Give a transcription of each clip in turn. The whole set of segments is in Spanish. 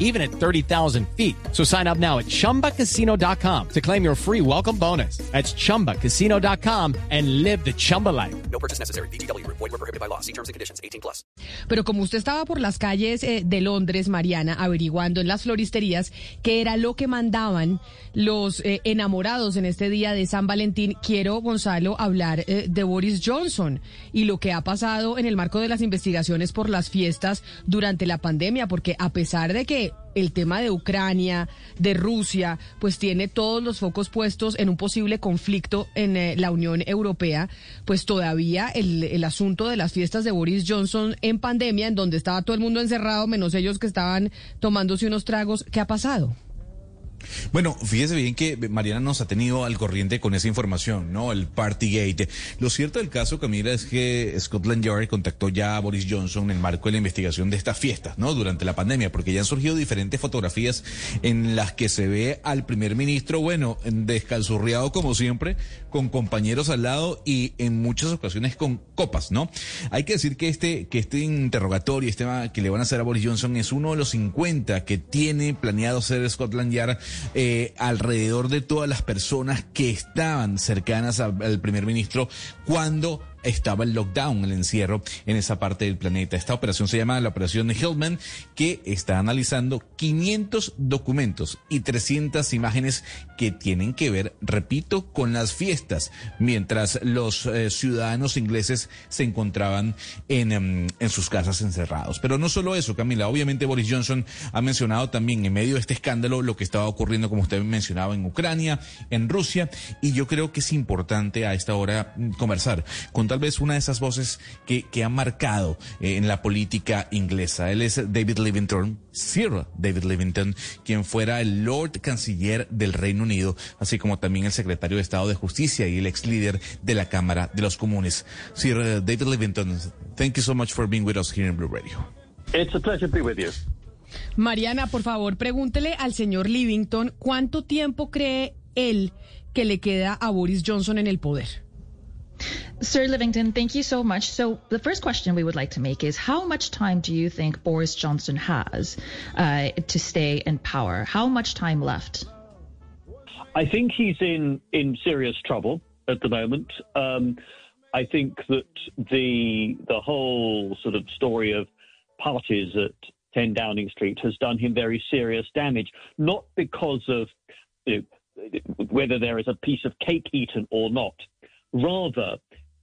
even at 30,000 feet. So sign up now at chumbacasino.com to claim your free welcome bonus. That's chumbacasino.com and live the Chumba life. No purchase necessary. BGW. Void were prohibited by law. See terms and conditions. 18 plus. Pero como usted estaba por las calles eh, de Londres, Mariana, averiguando en las floristerías qué era lo que mandaban los eh, enamorados en este día de San Valentín, quiero, Gonzalo, hablar eh, de Boris Johnson y lo que ha pasado en el marco de las investigaciones por las fiestas durante la pandemia, porque a pesar de que el tema de Ucrania, de Rusia, pues tiene todos los focos puestos en un posible conflicto en eh, la Unión Europea, pues todavía el, el asunto de las fiestas de Boris Johnson en pandemia, en donde estaba todo el mundo encerrado, menos ellos que estaban tomándose unos tragos, ¿qué ha pasado? Bueno, fíjese bien que Mariana nos ha tenido al corriente con esa información, ¿no? El Partygate. Lo cierto del caso, Camila, es que Scotland Yard contactó ya a Boris Johnson en el marco de la investigación de estas fiestas, ¿no? Durante la pandemia, porque ya han surgido diferentes fotografías en las que se ve al primer ministro, bueno, descalzurriado como siempre, con compañeros al lado y en muchas ocasiones con copas, ¿no? Hay que decir que este, que este interrogatorio, este que le van a hacer a Boris Johnson es uno de los 50 que tiene planeado hacer Scotland Yard eh, alrededor de todas las personas que estaban cercanas al primer ministro cuando estaba el lockdown, el encierro en esa parte del planeta. Esta operación se llama la operación Hillman, que está analizando 500 documentos y 300 imágenes que tienen que ver, repito, con las fiestas, mientras los eh, ciudadanos ingleses se encontraban en, em, en sus casas encerrados. Pero no solo eso, Camila, obviamente Boris Johnson ha mencionado también en medio de este escándalo lo que estaba ocurriendo, como usted mencionaba, en Ucrania, en Rusia, y yo creo que es importante a esta hora mm, conversar con tal vez una de esas voces que, que ha marcado eh, en la política inglesa. Él es David Livington, Sir David Livington, quien fuera el Lord Canciller del Reino Unido, así como también el secretario de Estado de Justicia y el ex líder de la Cámara de los Comunes. Sir uh, David Livington, thank you so much for being with us here in Blue Radio. It's a pleasure to be with you. Mariana, por favor, pregúntele al señor Livington cuánto tiempo cree él que le queda a Boris Johnson en el poder. Sir Livington, thank you so much. So, the first question we would like to make is how much time do you think Boris Johnson has uh, to stay in power? How much time left? I think he's in, in serious trouble at the moment. Um, I think that the the whole sort of story of parties at 10 Downing Street has done him very serious damage, not because of you know, whether there is a piece of cake eaten or not. Rather,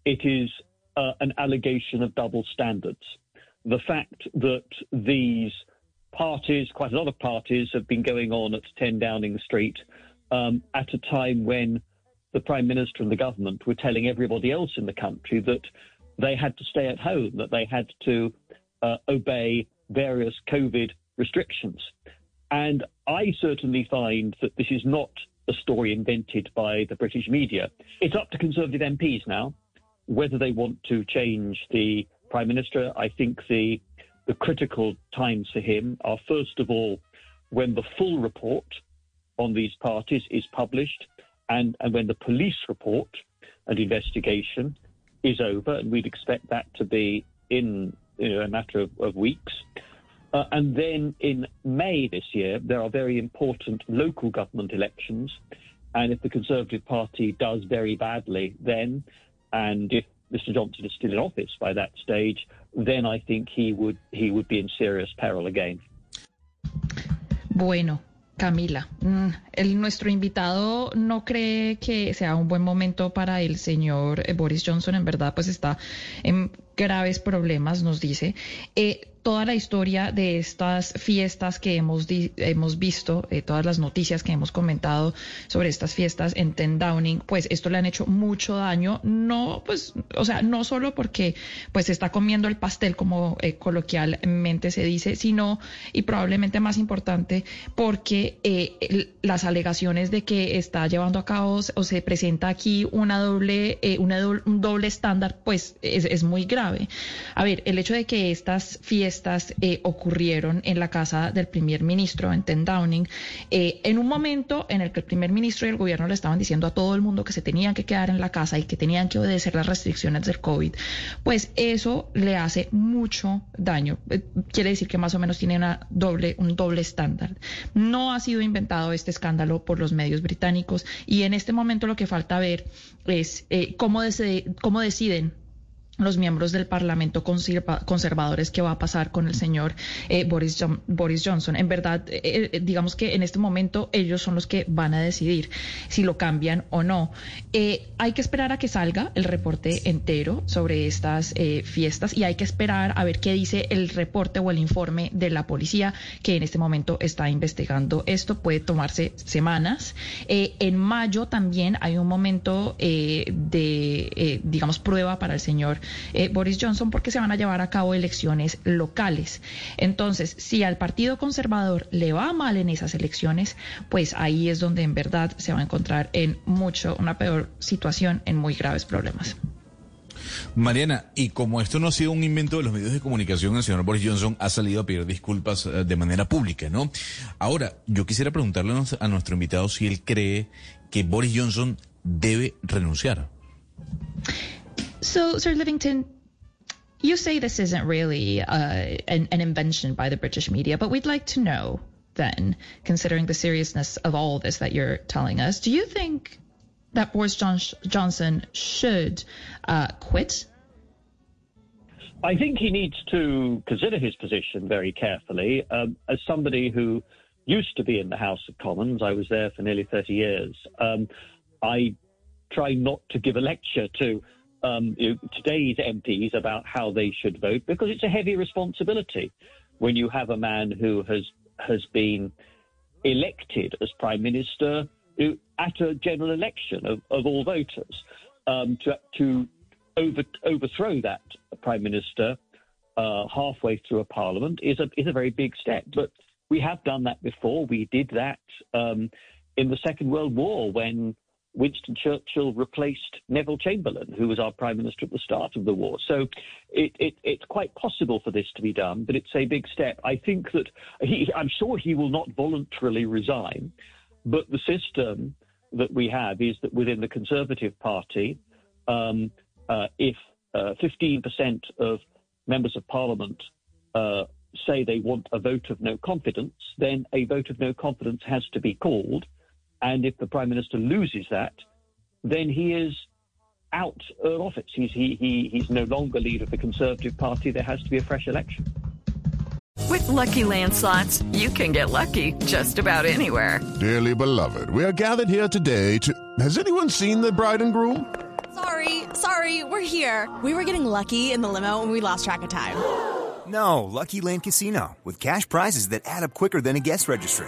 it is uh, an allegation of double standards. The fact that these parties, quite a lot of parties, have been going on at 10 Downing Street um, at a time when the Prime Minister and the government were telling everybody else in the country that they had to stay at home, that they had to uh, obey various COVID restrictions. And I certainly find that this is not a story invented by the British media. It's up to Conservative MPs now whether they want to change the Prime Minister. I think the, the critical times for him are, first of all, when the full report on these parties is published and, and when the police report and investigation is over, and we'd expect that to be in you know, a matter of, of weeks. Uh, and then in May this year, there are very important local government elections. And if the Conservative Party does very badly, then, and if Mr. Johnson is still in office by that stage, then I think he would he would be in serious peril again. Bueno, Camila, mm, el, nuestro invitado no cree que sea un buen momento para el señor eh, Boris Johnson. En verdad, pues está en graves problemas, nos dice. Eh, toda la historia de estas fiestas que hemos, hemos visto, eh, todas las noticias que hemos comentado sobre estas fiestas en Ten Downing, pues esto le han hecho mucho daño, no, pues, o sea, no solo porque pues está comiendo el pastel, como eh, coloquialmente se dice, sino, y probablemente más importante, porque eh, las alegaciones de que está llevando a cabo o se presenta aquí una doble, una un doble estándar, pues es, muy grave. A ver, el hecho de que estas fiestas eh, ocurrieron en la casa del primer ministro, en Ten Downing, eh, en un momento en el que el primer ministro y el gobierno le estaban diciendo a todo el mundo que se tenían que quedar en la casa y que tenían que obedecer las restricciones del COVID, pues eso le hace mucho daño. Eh, quiere decir que más o menos tiene una doble, un doble estándar. No ha sido inventado este escándalo por los medios británicos y en este momento lo que falta ver es eh, cómo, cómo deciden los miembros del Parlamento conservadores qué va a pasar con el señor eh, Boris, Boris Johnson. En verdad, eh, eh, digamos que en este momento ellos son los que van a decidir si lo cambian o no. hay que esperar a que salga el reporte entero sobre estas fiestas y hay que esperar a ver qué dice el reporte o el informe de la policía que en este momento está investigando esto. Puede tomarse semanas. en mayo también hay un momento de, digamos, prueba para el señor eh, Boris Johnson porque se van a llevar a cabo elecciones locales. Entonces, si al Partido Conservador le va mal en esas elecciones, pues ahí es donde en verdad se va a encontrar en mucho, una peor situación, en muy graves problemas. Mariana, y como esto no ha sido un invento de los medios de comunicación, el señor Boris Johnson ha salido a pedir disculpas eh, de manera pública, ¿no? Ahora, yo quisiera preguntarle a nuestro invitado si él cree que Boris Johnson debe renunciar. So, Sir Livington, you say this isn't really uh, an, an invention by the British media, but we'd like to know then, considering the seriousness of all this that you're telling us, do you think that Boris John- Johnson should uh, quit? I think he needs to consider his position very carefully. Um, as somebody who used to be in the House of Commons, I was there for nearly 30 years. Um, I try not to give a lecture to um, you know, today's MPs about how they should vote because it's a heavy responsibility when you have a man who has has been elected as prime minister at a general election of, of all voters um, to to over, overthrow that prime minister uh, halfway through a parliament is a is a very big step. But we have done that before. We did that um, in the Second World War when Winston Churchill replaced Neville Chamberlain, who was our prime minister at the start of the war. So it, it, it's quite possible for this to be done, but it's a big step. I think that he, I'm sure he will not voluntarily resign, but the system that we have is that within the Conservative Party, um, uh, if uh, 15% of members of Parliament uh, say they want a vote of no confidence, then a vote of no confidence has to be called. And if the Prime Minister loses that, then he is out of office. He's, he, he, he's no longer leader of the Conservative Party. There has to be a fresh election. With lucky landslots, you can get lucky just about anywhere. Dearly beloved, we are gathered here today to. Has anyone seen the bride and groom? Sorry, sorry, we're here. We were getting lucky in the limo and we lost track of time. No, Lucky Land Casino, with cash prizes that add up quicker than a guest registry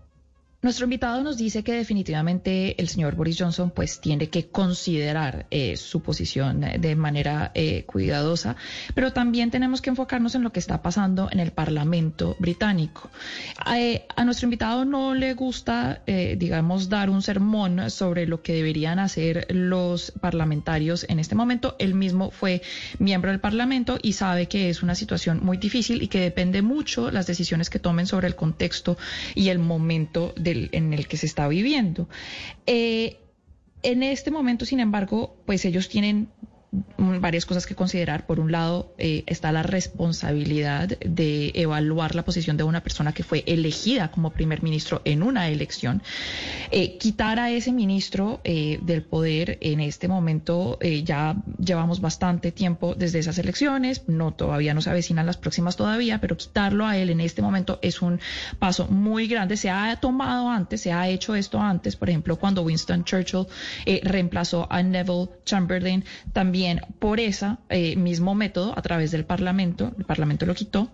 Nuestro invitado nos dice que definitivamente el señor Boris Johnson pues tiene que considerar eh, su posición de manera eh, cuidadosa, pero también tenemos que enfocarnos en lo que está pasando en el Parlamento británico. Eh, a nuestro invitado no le gusta, digamos, dar un sermón sobre lo que deberían hacer los parlamentarios en este momento. Él mismo fue miembro del Parlamento y sabe que es una situación muy difícil y que depende mucho las decisiones que tomen sobre el contexto y el momento de en el que se está viviendo. Eh, en este momento, sin embargo, pues ellos tienen varias cosas que considerar. Por un lado, eh, está la responsabilidad de evaluar la posición de una persona que fue elegida como primer ministro en una elección. Eh, quitar a ese ministro eh, del poder en este momento, ya llevamos bastante tiempo desde esas elecciones, no todavía no se avecinan las próximas todavía, pero quitarlo a él en este momento es un paso muy grande. Se ha tomado antes, se ha hecho esto antes, por ejemplo, cuando Winston Churchill reemplazó a Neville Chamberlain, también por ese eh, mismo método, a través del Parlamento, el Parlamento lo quitó,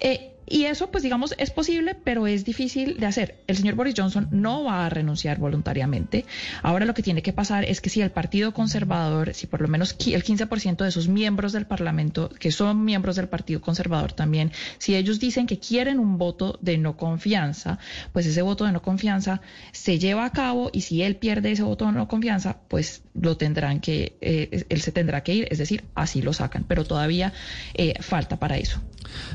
eh, Y eso, pues digamos, es posible, pero es difícil de hacer. El señor Boris Johnson no va a renunciar voluntariamente. Ahora lo que tiene que pasar es que si el Partido Conservador, si por lo menos el 15% de sus miembros del Parlamento, que son miembros del Partido Conservador también, si ellos dicen que quieren un voto de no confianza, pues ese voto de no confianza se lleva a cabo y si él pierde ese voto de no confianza, pues lo tendrán que, eh, él se tendrá que ir, es decir, así lo sacan, pero todavía eh, falta para eso.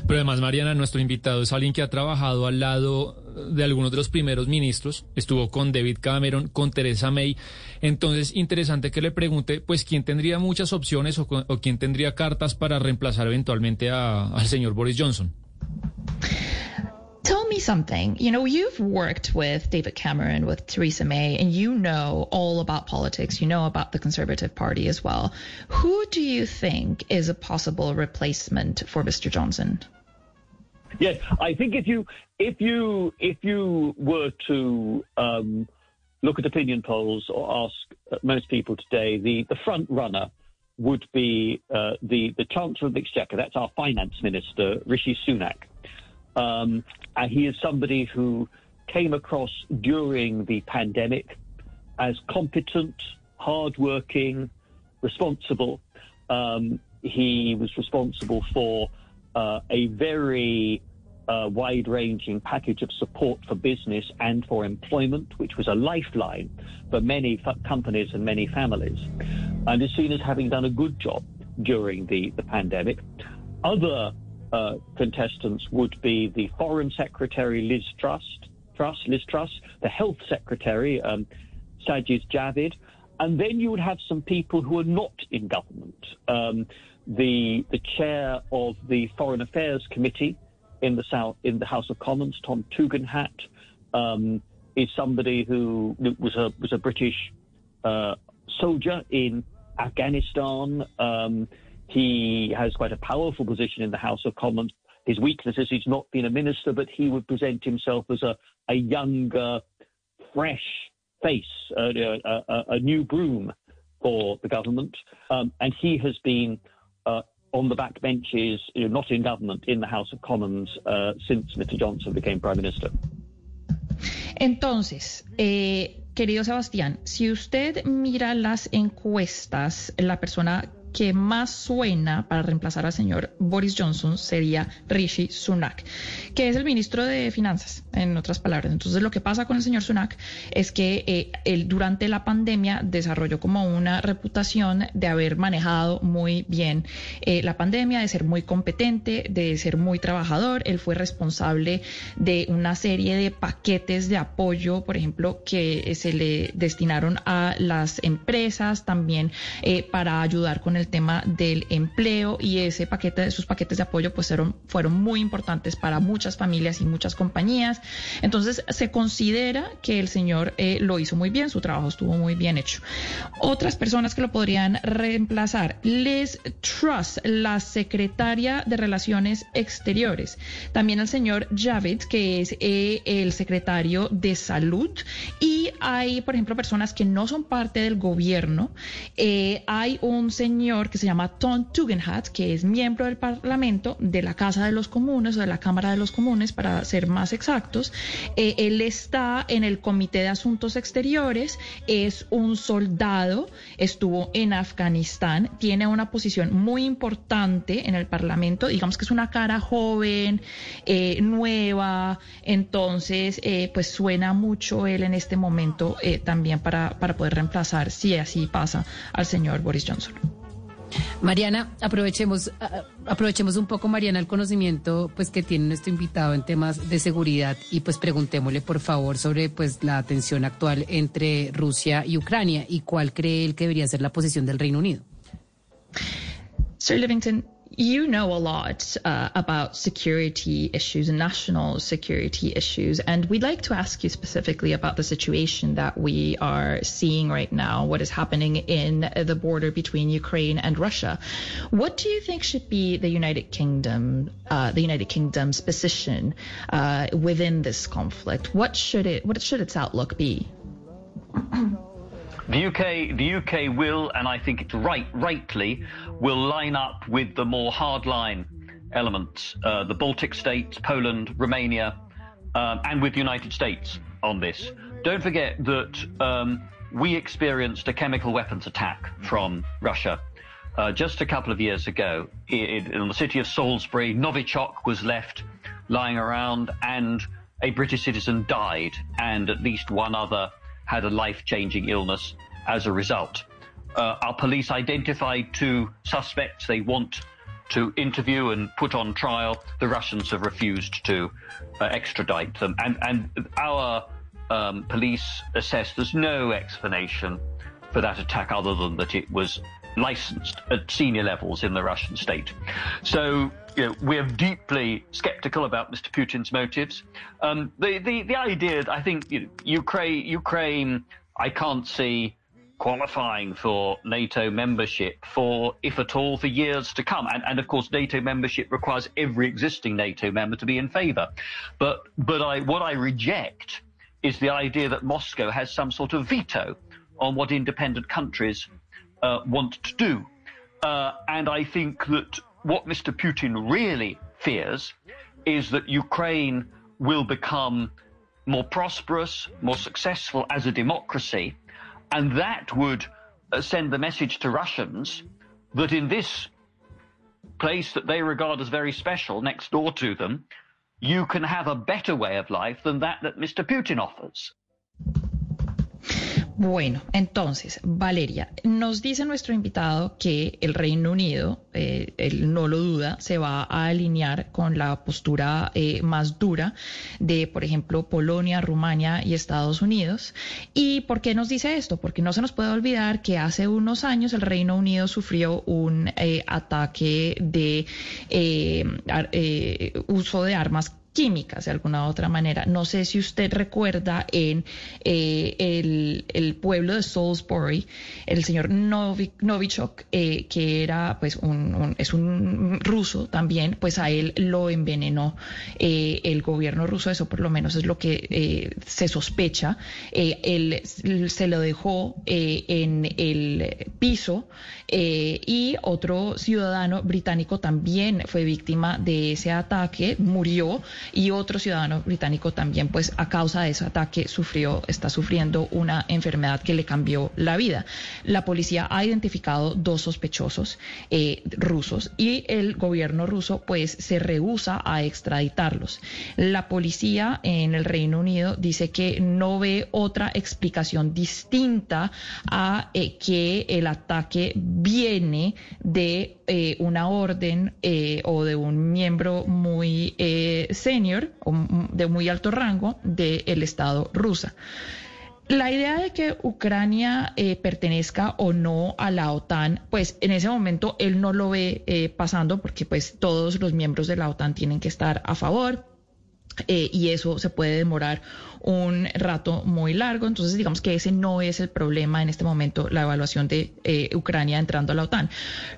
Pero además, Mariana, nuestro invitado es alguien que ha trabajado al lado de algunos de los primeros ministros, estuvo con David Cameron, con Teresa May. Entonces, interesante que le pregunte, pues, quién tendría muchas opciones o, o quién tendría cartas para reemplazar eventualmente a, al señor Boris Johnson. Tell me something. You know, you've worked with David Cameron, with Theresa May, and you know all about politics. You know about the Conservative Party as well. Who do you think is a possible replacement for Mr. Johnson? Yes, I think if you if you if you were to um, look at opinion polls or ask most people today, the the front runner would be uh, the the Chancellor of the Exchequer. That's our Finance Minister, Rishi Sunak. Um, and he is somebody who came across during the pandemic as competent, hardworking, responsible. Um, he was responsible for uh, a very uh, wide ranging package of support for business and for employment, which was a lifeline for many f- companies and many families, and is seen as having done a good job during the, the pandemic. Other uh, contestants would be the Foreign Secretary Liz Truss, Truss, Liz Truss, the Health Secretary um, Sajid Javid, and then you would have some people who are not in government. Um, the the chair of the Foreign Affairs Committee in the South in the House of Commons, Tom Tugendhat, um, is somebody who was a was a British uh, soldier in Afghanistan. Um, he has quite a powerful position in the House of Commons. His weakness is he's not been a minister, but he would present himself as a, a younger, fresh face, a, a, a, new broom for the government. Um, and he has been uh, on the back benches, you know, not in government, in the House of Commons uh, since Mr. Johnson became Prime Minister. Entonces, eh, querido Sebastián, si usted mira las encuestas, la persona que más suena para reemplazar al señor Boris Johnson sería Rishi Sunak, que es el ministro de Finanzas, en otras palabras. Entonces, lo que pasa con el señor Sunak es que eh, él durante la pandemia desarrolló como una reputación de haber manejado muy bien eh, la pandemia, de ser muy competente, de ser muy trabajador. Él fue responsable de una serie de paquetes de apoyo, por ejemplo, que se le destinaron a las empresas también eh, para ayudar con el tema del empleo y ese paquete, esos paquetes de apoyo pues fueron, fueron muy importantes para muchas familias y muchas compañías. Entonces se considera que el señor eh, lo hizo muy bien, su trabajo estuvo muy bien hecho. Otras personas que lo podrían reemplazar, Liz Truss, la secretaria de Relaciones Exteriores. También el señor Javid, que es eh, el secretario de Salud. Y hay, por ejemplo, personas que no son parte del gobierno. Eh, hay un señor que se llama Tom Tugendhat, que es miembro del Parlamento de la Casa de los Comunes o de la Cámara de los Comunes, para ser más exactos. Eh, él está en el Comité de Asuntos Exteriores, es un soldado, estuvo en Afganistán, tiene una posición muy importante en el Parlamento, digamos que es una cara joven, eh, nueva, entonces eh, pues suena mucho él en este momento también para, para poder reemplazar, si así pasa, al señor Boris Johnson. Mariana, aprovechemos, aprovechemos un poco, Mariana, el conocimiento pues que tiene nuestro invitado en temas de seguridad y pues preguntémosle por favor sobre pues la tensión actual entre Rusia y Ucrania y cuál cree él que debería ser la posición del Reino Unido. Sir you know a lot uh, about security issues and national security issues. And we'd like to ask you specifically about the situation that we are seeing right now, what is happening in the border between Ukraine and Russia. What do you think should be the United Kingdom, uh, the United Kingdom's position uh, within this conflict? What should it, what should its outlook be? The UK, the UK will, and I think it's right, rightly, will line up with the more hardline elements, uh, the Baltic states, Poland, Romania, um, and with the United States on this. Don't forget that um, we experienced a chemical weapons attack from Russia uh, just a couple of years ago in, in the city of Salisbury. Novichok was left lying around, and a British citizen died, and at least one other had a life changing illness as a result. Uh, our police identified two suspects they want to interview and put on trial. The Russians have refused to uh, extradite them. And, and our um, police assess there's no explanation for that attack other than that it was licensed at senior levels in the Russian state. So you know, we're deeply skeptical about Mr. Putin's motives. Um, the, the, the idea, that I think, you know, Ukraine, Ukraine, I can't see qualifying for NATO membership for, if at all, for years to come. And, and of course, NATO membership requires every existing NATO member to be in favour. But, but I, what I reject is the idea that Moscow has some sort of veto on what independent countries uh, want to do. Uh, and I think that what Mr. Putin really fears is that Ukraine will become more prosperous, more successful as a democracy, and that would uh, send the message to Russians that in this place that they regard as very special next door to them, you can have a better way of life than that that Mr. Putin offers. Bueno, entonces, Valeria, nos dice nuestro invitado que el Reino Unido, eh, él no lo duda, se va a alinear con la postura eh, más dura de, por ejemplo, Polonia, Rumania y Estados Unidos. ¿Y por qué nos dice esto? Porque no se nos puede olvidar que hace unos años el Reino Unido sufrió un eh, ataque de uso de armas químicas de alguna u otra manera. No sé si usted recuerda en eh, el, pueblo de Salisbury, el señor Novichok, eh, que era pues un, es un ruso también, pues a él lo envenenó eh, el gobierno ruso, eso por lo menos es lo que se sospecha. él se lo dejó en el piso y otro ciudadano británico también fue víctima de ese ataque, murió y otro ciudadano británico también, pues a causa de ese ataque sufrió, está sufriendo una enfermedad que le cambió la vida. La policía ha identificado dos sospechosos eh, rusos y el gobierno ruso pues se rehúsa a extraditarlos. La policía en el Reino Unido dice que no ve otra explicación distinta a eh, que el ataque viene de eh, una orden o de un miembro muy senior de muy alto rango del Estado rusa. La idea de que Ucrania eh, pertenezca o no a la OTAN, pues en ese momento él no lo ve eh, pasando porque pues todos los miembros de la OTAN tienen que estar a favor. Eh, y eso se puede demorar un rato muy largo. Entonces, digamos que ese no es el problema en este momento, la evaluación de Ucrania entrando a la OTAN.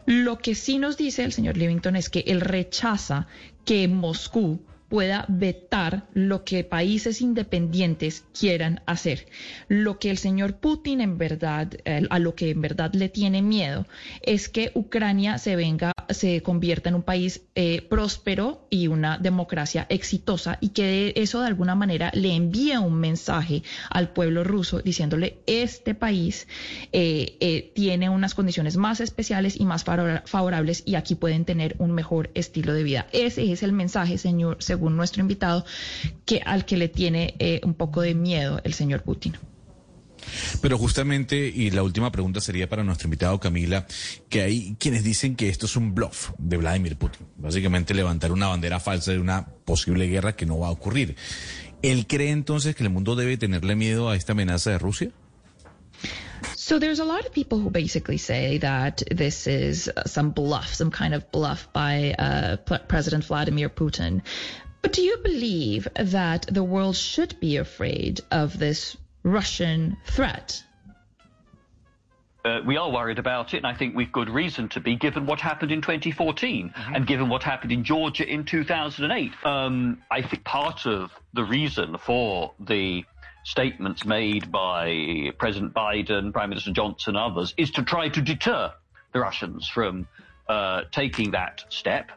Lo que sí nos dice el señor Livington es que él rechaza que Moscú pueda vetar lo que países independientes quieran hacer. Lo que el señor Putin en verdad, eh, a lo que en verdad le tiene miedo, es que Ucrania se venga, se convierta en un país eh, próspero y una democracia exitosa y que eso de alguna manera le envíe un mensaje al pueblo ruso diciéndole este país eh, tiene unas condiciones más especiales y más favorables y aquí pueden tener un mejor estilo de vida. Ese es el mensaje, señor según nuestro invitado, que al que le tiene eh, un poco de miedo el señor Putin. Pero justamente, y la última pregunta sería para nuestro invitado Camila, que hay quienes dicen que esto es un bluff de Vladimir Putin, básicamente levantar una bandera falsa de una posible guerra que no va a ocurrir. ¿Él cree entonces que el mundo debe tenerle miedo a esta amenaza de Rusia? So there's a lot of people who basically say that this is some bluff, some kind of bluff by uh, President Vladimir Putin. But do you believe that the world should be afraid of this Russian threat? Uh, we are worried about it, and I think we've good reason to be, given what happened in 2014 mm-hmm. and given what happened in Georgia in 2008. Um, I think part of the reason for the statements made by President Biden, Prime Minister Johnson, and others is to try to deter the Russians from uh, taking that step.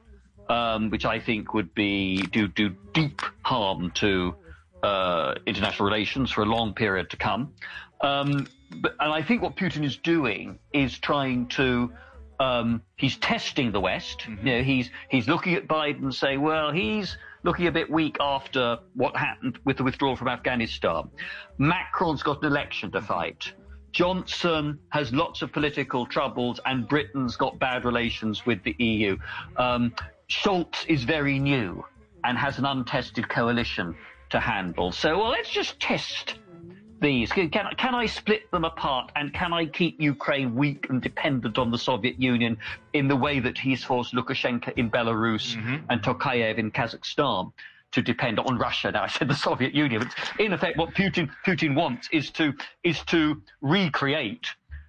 Um, which I think would be do do deep harm to uh, international relations for a long period to come. Um, but, and I think what Putin is doing is trying to um, he's testing the West. You know, he's he's looking at Biden and saying, well, he's looking a bit weak after what happened with the withdrawal from Afghanistan. Macron's got an election to fight. Johnson has lots of political troubles, and Britain's got bad relations with the EU. Um, Schultz is very new and has an untested coalition to handle. So, well, let's just test these. Can, can, I split them apart and can I keep Ukraine weak and dependent on the Soviet Union in the way that he's forced Lukashenko in Belarus mm-hmm. and Tokayev in Kazakhstan? To depend on Russia. Now I said the Soviet Union. But in effect, what Putin Putin wants is to is to recreate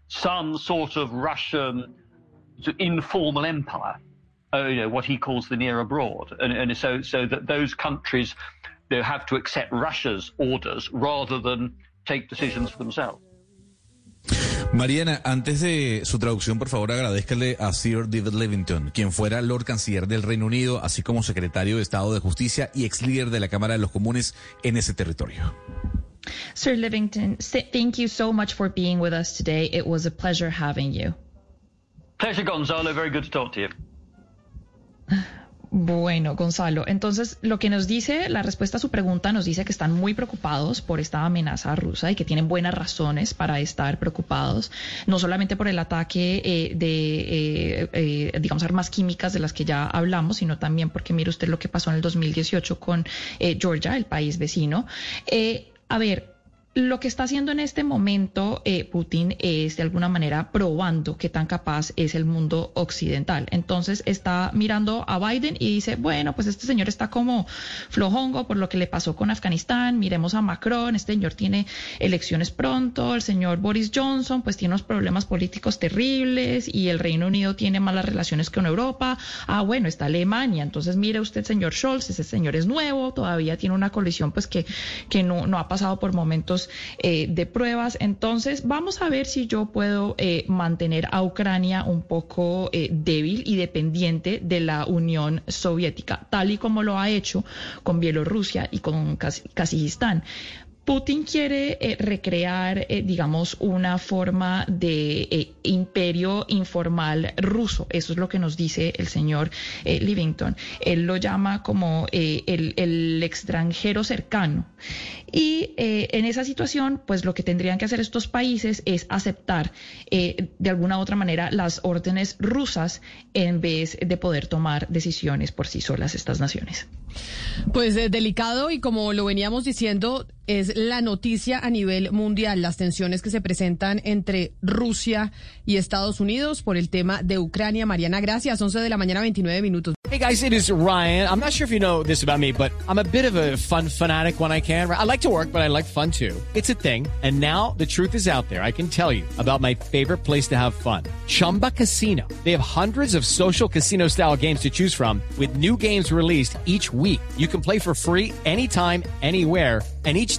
some sort of Russian informal empire, uh, you know, what he calls the near abroad, and, and so so that those countries they have to accept Russia's orders rather than take decisions for themselves. Mariana, antes de su traducción, por favor, agradezcale a Sir David Levington, quien fuera Lord Canciller del Reino Unido, así como secretario de Estado de Justicia y ex líder de la Cámara de los Comunes en ese territorio. Sir Livington, th- thank you so much for being with us today. It was a pleasure having you. Pleasure, Gonzalo. Very good to talk to you. Bueno, Gonzalo, entonces lo que nos dice, la respuesta a su pregunta nos dice que están muy preocupados por esta amenaza rusa y que tienen buenas razones para estar preocupados, no solamente por el ataque eh, de, eh, eh, digamos, armas químicas de las que ya hablamos, sino también porque mire usted lo que pasó en el 2018 con Georgia, el país vecino. A ver, lo que está haciendo en este momento eh, Putin es de alguna manera probando qué tan capaz es el mundo occidental. Entonces está mirando a Biden y dice, bueno, pues este señor está como flojongo por lo que le pasó con Afganistán, miremos a Macron, este señor tiene elecciones pronto, el señor Boris Johnson pues tiene unos problemas políticos terribles y el Reino Unido tiene malas relaciones con Europa. Ah, bueno, está Alemania, entonces mire usted, señor Scholz, ese señor es nuevo, todavía tiene una coalición pues que, que no, no ha pasado por momentos eh, de pruebas. Entonces, vamos a ver si yo puedo eh, mantener a Ucrania un poco eh, débil y dependiente de la Unión Soviética, tal y como lo ha hecho con Bielorrusia y con Kaz- Kazajistán. Putin quiere eh, recrear, eh, digamos, una forma de eh, imperio informal ruso. Eso es lo que nos dice el señor Livington. Él lo llama como el, extranjero cercano. Y en esa situación, pues lo que tendrían que hacer estos países es aceptar de alguna u otra manera las órdenes rusas en vez de poder tomar decisiones por sí solas estas naciones. Pues delicado y como lo veníamos diciendo, es la noticia a nivel mundial, las tensiones que se presentan entre Rusia y Estados Unidos por el tema de Ucrania. Mariana, gracias. 11 de la mañana, 29 minutos. Hey guys, it is Ryan. I'm not sure if you know this about me, but I'm a bit of a fun fanatic when I can. I like to work, but I like fun too. It's a thing. And now the truth is out there. I can tell you about my favorite place to have fun. Chumba Casino. They have hundreds of social casino style games to choose from with new games released each week. You can play for free anytime, anywhere. And each